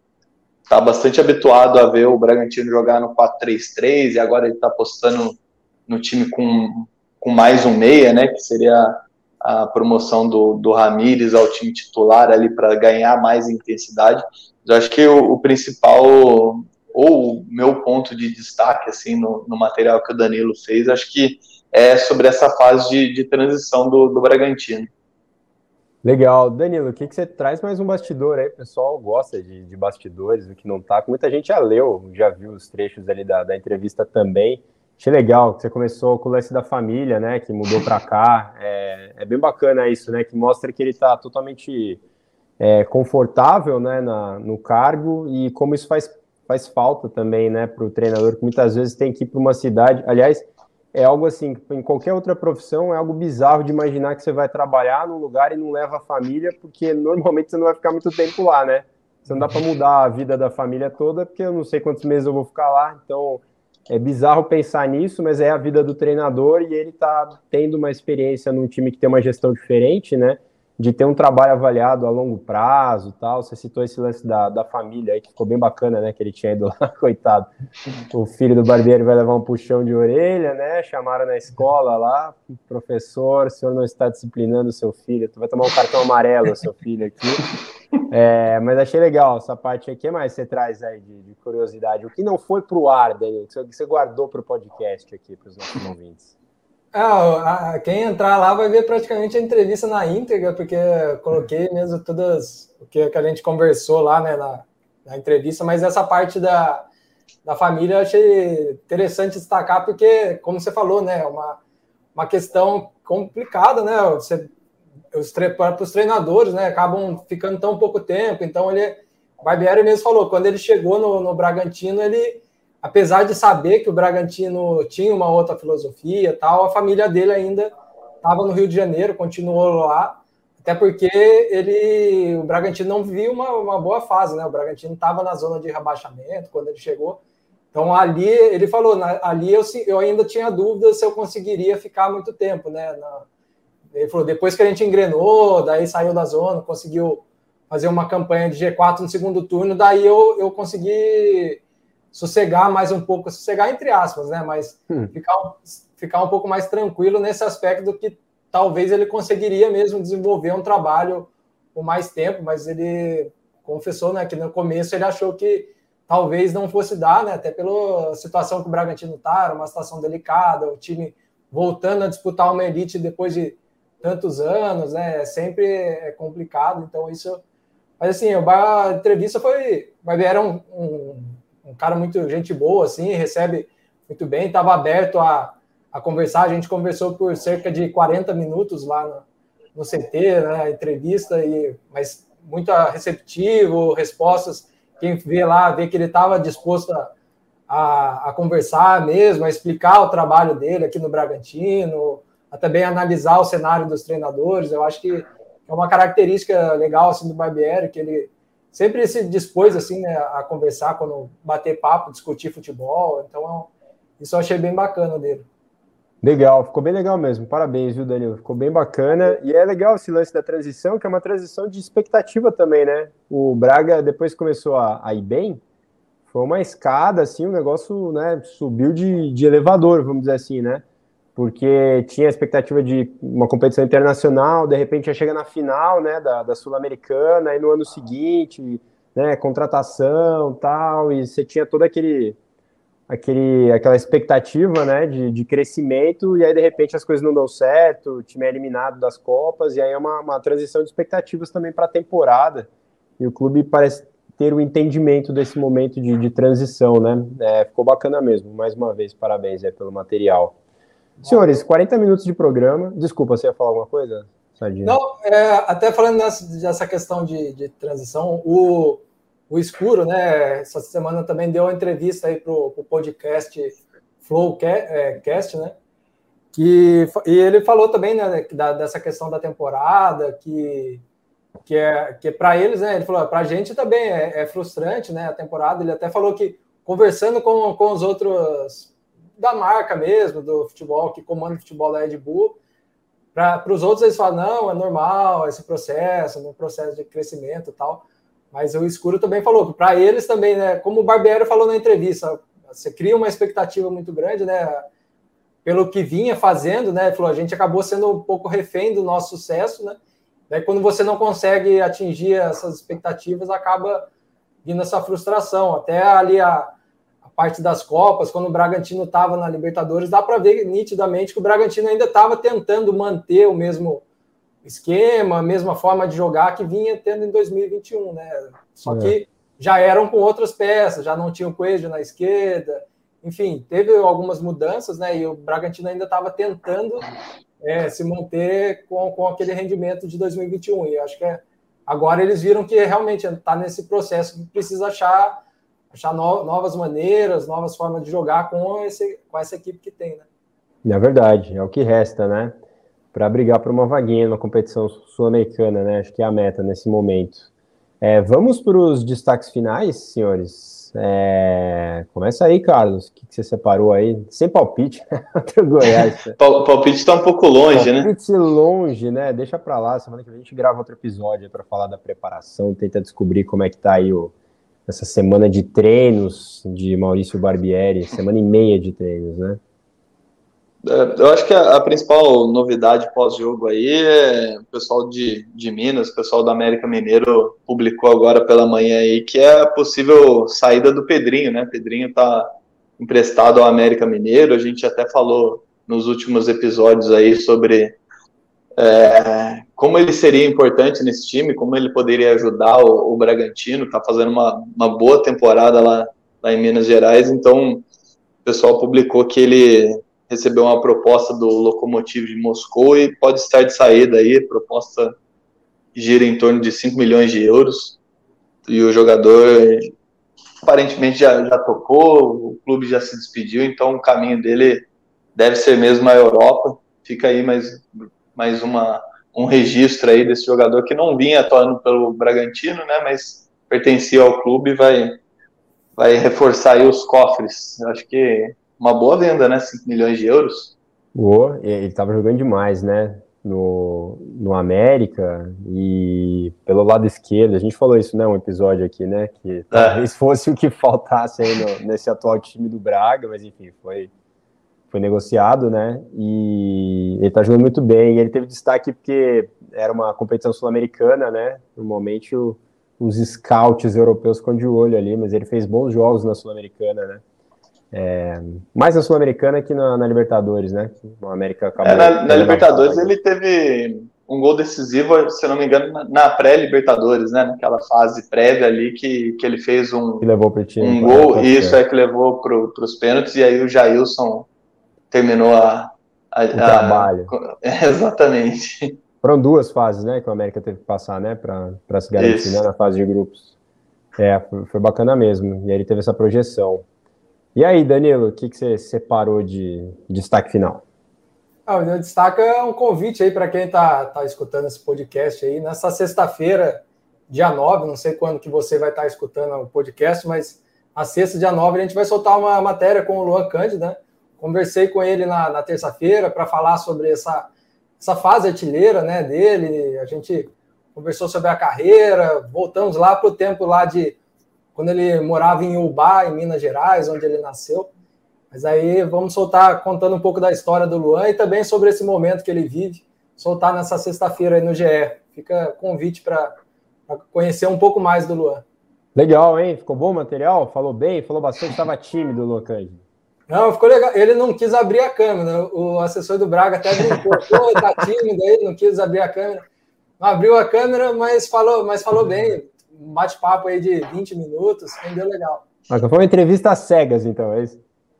está bastante habituado a ver o Bragantino jogar no 4-3-3 e agora ele está apostando no time com, com mais um meia, né, que seria a promoção do, do Ramires ao time titular ali para ganhar mais intensidade. Eu acho que o, o, principal ou o meu ponto de destaque assim no, no, material que o Danilo fez, acho que é sobre essa fase de, de transição do, do Bragantino. Legal. Danilo, o que, que você traz mais um bastidor aí? O pessoal gosta de, de bastidores, o que não tá. Muita gente já leu, já viu os trechos ali da, da entrevista também. Achei legal que você começou com o lance da família, né? Que mudou para cá. É, é, bem bacana isso, né? Que mostra que ele está totalmente é, confortável né, na, no cargo e como isso faz, faz falta também, né? Para o treinador, que muitas vezes tem que ir para uma cidade. Aliás, é algo assim, em qualquer outra profissão, é algo bizarro de imaginar que você vai trabalhar num lugar e não leva a família, porque normalmente você não vai ficar muito tempo lá, né? Você não dá para mudar a vida da família toda, porque eu não sei quantos meses eu vou ficar lá, então é bizarro pensar nisso, mas é a vida do treinador e ele tá tendo uma experiência num time que tem uma gestão diferente, né? De ter um trabalho avaliado a longo prazo tal. Você citou esse lance da, da família aí, que ficou bem bacana, né? Que ele tinha ido <laughs> lá, coitado. O filho do barbeiro vai levar um puxão de orelha, né? Chamaram na escola lá, professor, o senhor não está disciplinando o seu filho, tu vai tomar um cartão amarelo, seu filho aqui. É, mas achei legal essa parte aqui. O que mais você traz aí de, de curiosidade? O que não foi para o ar? O que você guardou para o podcast aqui, para os nossos ouvintes? Ah, quem entrar lá vai ver praticamente a entrevista na íntegra, porque coloquei mesmo todas o que, a gente conversou lá né, na, na entrevista, mas essa parte da, da família eu achei interessante destacar, porque, como você falou, né, uma, uma questão complicada, né? Você, os para os treinadores, né, acabam ficando tão pouco tempo, então ele, o Barbieri mesmo falou, quando ele chegou no, no Bragantino, ele apesar de saber que o Bragantino tinha uma outra filosofia tal, a família dele ainda estava no Rio de Janeiro, continuou lá, até porque ele, o Bragantino não viu uma, uma boa fase, né? O Bragantino estava na zona de rebaixamento quando ele chegou. Então ali ele falou, ali eu, eu ainda tinha dúvida se eu conseguiria ficar muito tempo, né? Na, ele falou, depois que a gente engrenou, daí saiu da zona, conseguiu fazer uma campanha de G4 no segundo turno, daí eu, eu consegui sossegar mais um pouco, sossegar entre aspas, né? Mas hum. ficar, ficar um pouco mais tranquilo nesse aspecto que talvez ele conseguiria mesmo desenvolver um trabalho por mais tempo, mas ele confessou, né, que no começo ele achou que talvez não fosse dar, né, até pela situação que o Bragantino está, uma situação delicada, o time voltando a disputar uma elite depois de tantos anos, né, sempre é complicado, então isso... Mas assim, a entrevista foi... Era um, um um cara muito gente boa, assim, recebe muito bem, estava aberto a, a conversar. A gente conversou por cerca de 40 minutos lá no, no CT, né, entrevista, e, mas muito receptivo, respostas. Quem vê lá, vê que ele estava disposto a, a, a, conversar mesmo, a explicar o trabalho dele aqui no Bragantino, a também analisar o cenário dos treinadores. Eu acho que é uma característica legal assim do Barbieri, que ele sempre se dispôs assim né, a conversar quando bater papo, discutir futebol. Então isso eu achei bem bacana dele. Legal, ficou bem legal mesmo. Parabéns, viu, Danilo? Ficou bem bacana. E é legal esse lance da transição, que é uma transição de expectativa também, né? O Braga, depois começou a, a ir bem, foi uma escada, assim, o negócio né, subiu de, de elevador, vamos dizer assim, né? Porque tinha a expectativa de uma competição internacional, de repente já chega na final, né, da, da Sul-Americana, aí no ano seguinte, né, contratação, tal, e você tinha todo aquele aquele, aquela expectativa né, de, de crescimento, e aí de repente as coisas não dão certo, o time é eliminado das Copas, e aí é uma, uma transição de expectativas também para a temporada. E o clube parece ter o um entendimento desse momento de, de transição, né? É, ficou bacana mesmo. Mais uma vez, parabéns é, pelo material. Senhores, 40 minutos de programa. Desculpa, você ia falar alguma coisa, Sardinha? Não, é, até falando nessa, dessa questão de, de transição, o, o Escuro, né, essa semana também deu uma entrevista aí para o podcast Flowcast, é, né? Que, e ele falou também né, da, dessa questão da temporada, que que é que é para eles, né? Ele falou, para a gente também é, é, frustrante, né? A temporada. Ele até falou que conversando com, com os outros da marca mesmo, do futebol, que comanda o futebol da Red Bull, para os outros eles falam, não, é normal esse processo, um processo de crescimento e tal. Mas o Escuro também falou que para eles também, né? Como o Barbieri falou na entrevista, você cria uma expectativa muito grande, né? Pelo que vinha fazendo, né? Falou, a gente acabou sendo um pouco refém do nosso sucesso, né? Daí, quando você não consegue atingir essas expectativas, acaba vindo essa frustração. Até ali a parte das Copas, quando o Bragantino estava na Libertadores, dá para ver nitidamente que o Bragantino ainda estava tentando manter o mesmo esquema, a mesma forma de jogar que vinha tendo em 2021, né? Só é. que já eram com outras peças, já não tinha o Coelho na esquerda, enfim, teve algumas mudanças, né? E o Bragantino ainda estava tentando é, se manter com, com aquele rendimento de 2021. E acho que é, agora eles viram que realmente está nesse processo que precisa achar, achar no, novas maneiras, novas formas de jogar com, esse, com essa equipe que tem. Né? É verdade, é o que resta, né? Para brigar por uma vaguinha na competição sul-americana, né? Acho que é a meta nesse momento. É, vamos para os destaques finais, senhores. É... Começa aí, Carlos. O que, que você separou aí? Sem palpite, <laughs> o Goiás. <laughs> o palpite está um pouco longe, palpite né? Palpite longe, né? Deixa para lá. Semana que vem a gente grava outro episódio para falar da preparação, tenta descobrir como é que tá aí o... essa semana de treinos de Maurício Barbieri, semana e meia de treinos, né? É, eu acho que a, a principal novidade pós-jogo aí é o pessoal de, de Minas, o pessoal do América Mineiro publicou agora pela manhã aí que é a possível saída do Pedrinho, né? Pedrinho está emprestado ao América Mineiro, a gente até falou nos últimos episódios aí sobre é, como ele seria importante nesse time, como ele poderia ajudar o, o Bragantino, está fazendo uma, uma boa temporada lá, lá em Minas Gerais, então o pessoal publicou que ele recebeu uma proposta do Lokomotiv de Moscou e pode estar de saída aí, proposta gira em torno de 5 milhões de euros, e o jogador aparentemente já, já tocou, o clube já se despediu, então o caminho dele deve ser mesmo a Europa, fica aí mais, mais uma, um registro aí desse jogador que não vinha atuando pelo Bragantino, né, mas pertencia ao clube e vai, vai reforçar aí os cofres, Eu acho que uma boa venda, né? 5 milhões de euros. Boa, ele estava jogando demais, né? No, no América e pelo lado esquerdo, a gente falou isso, né? Um episódio aqui, né? Que é. talvez fosse o que faltasse aí no, nesse atual time do Braga, mas enfim, foi, foi negociado, né? E ele tá jogando muito bem. E ele teve destaque porque era uma competição sul-americana, né? Normalmente o, os scouts europeus ficam de olho ali, mas ele fez bons jogos na sul-americana, né? É, mais na Sul-Americana que na, na, Libertadores, né? No América acabou. É, na, na Libertadores ele teve um gol decisivo, se não me engano, na, na pré-Libertadores, né? Naquela fase prévia ali que, que ele fez um, que levou pro time, um gol, e isso é que levou para os pênaltis, e aí o Jailson terminou a, a, o trabalho. A, <laughs> exatamente. Foram duas fases, né? Que o América teve que passar, né? Para se garantir né, na fase de grupos. É, foi, foi bacana mesmo. E aí ele teve essa projeção. E aí, Danilo, o que, que você separou de destaque final? Ah, o meu destaque é um convite aí para quem está tá escutando esse podcast aí. Nessa sexta-feira, dia 9, não sei quando que você vai estar tá escutando o podcast, mas na sexta, dia 9, a gente vai soltar uma matéria com o Luan Cândido, né? Conversei com ele na, na terça-feira para falar sobre essa, essa fase artilheira né, dele. A gente conversou sobre a carreira, voltamos lá para o tempo lá de quando ele morava em Ubá, em Minas Gerais, onde ele nasceu. Mas aí vamos soltar contando um pouco da história do Luan e também sobre esse momento que ele vive, soltar nessa sexta-feira aí no GE. Fica convite para conhecer um pouco mais do Luan. Legal, hein? Ficou bom o material? Falou bem? Falou bastante? Estava tímido, Locândio. Não, ficou legal. Ele não quis abrir a câmera. O assessor do Braga até brincou. Pô, tá tímido aí, não quis abrir a câmera. Não abriu a câmera, mas falou, mas falou bem. Um bate-papo aí de 20 minutos, rendeu legal. Ah, foi uma entrevista às cegas, então, é isso?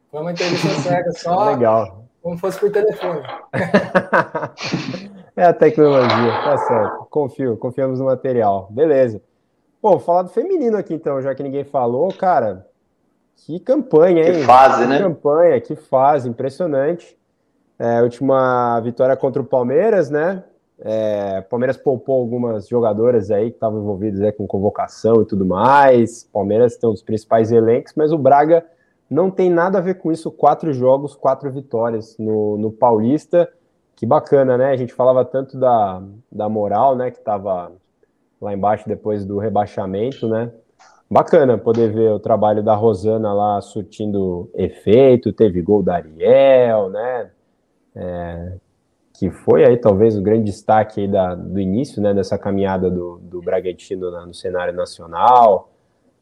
Foi uma entrevista às cegas, só legal. como fosse por telefone. <laughs> é a tecnologia, tá certo. Confio, confiamos no material. Beleza. Bom, falar do feminino aqui então, já que ninguém falou, cara. Que campanha, hein? Que fase, né? Que campanha, que fase, impressionante. É, última vitória contra o Palmeiras, né? É, Palmeiras poupou algumas jogadoras aí que estavam envolvidas né, com convocação e tudo mais. Palmeiras tem um dos principais elencos, mas o Braga não tem nada a ver com isso. Quatro jogos, quatro vitórias no, no Paulista. Que bacana, né? A gente falava tanto da, da moral, né? Que estava lá embaixo depois do rebaixamento, né? Bacana poder ver o trabalho da Rosana lá surtindo efeito, teve gol da Ariel, né? É, que foi aí talvez o grande destaque aí da, do início, né, dessa caminhada do, do Bragantino na, no cenário nacional,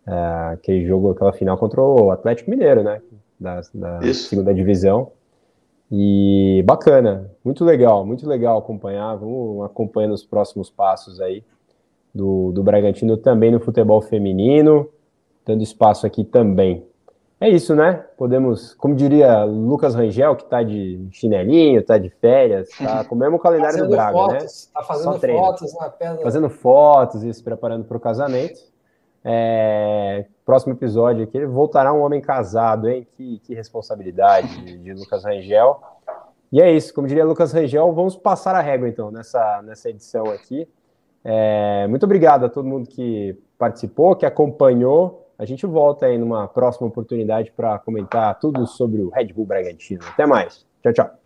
é, aquele jogo, aquela final contra o Atlético Mineiro, né, da, da segunda divisão, e bacana, muito legal, muito legal acompanhar, vamos acompanhando os próximos passos aí, do, do Bragantino também no futebol feminino, dando espaço aqui também. É isso, né? Podemos, como diria Lucas Rangel, que tá de chinelinho, tá de férias, tá <laughs> com o mesmo calendário fazendo do Braga, fotos, né? Tá fazendo fotos na pedra. Fazendo fotos e se preparando para o casamento. É, próximo episódio aqui, voltará um homem casado, hein? Que, que responsabilidade de, de Lucas Rangel. E é isso, como diria Lucas Rangel, vamos passar a régua então nessa, nessa edição aqui. É, muito obrigado a todo mundo que participou, que acompanhou. A gente volta aí numa próxima oportunidade para comentar tudo sobre o Red Bull Bragantino. Até mais. Tchau, tchau.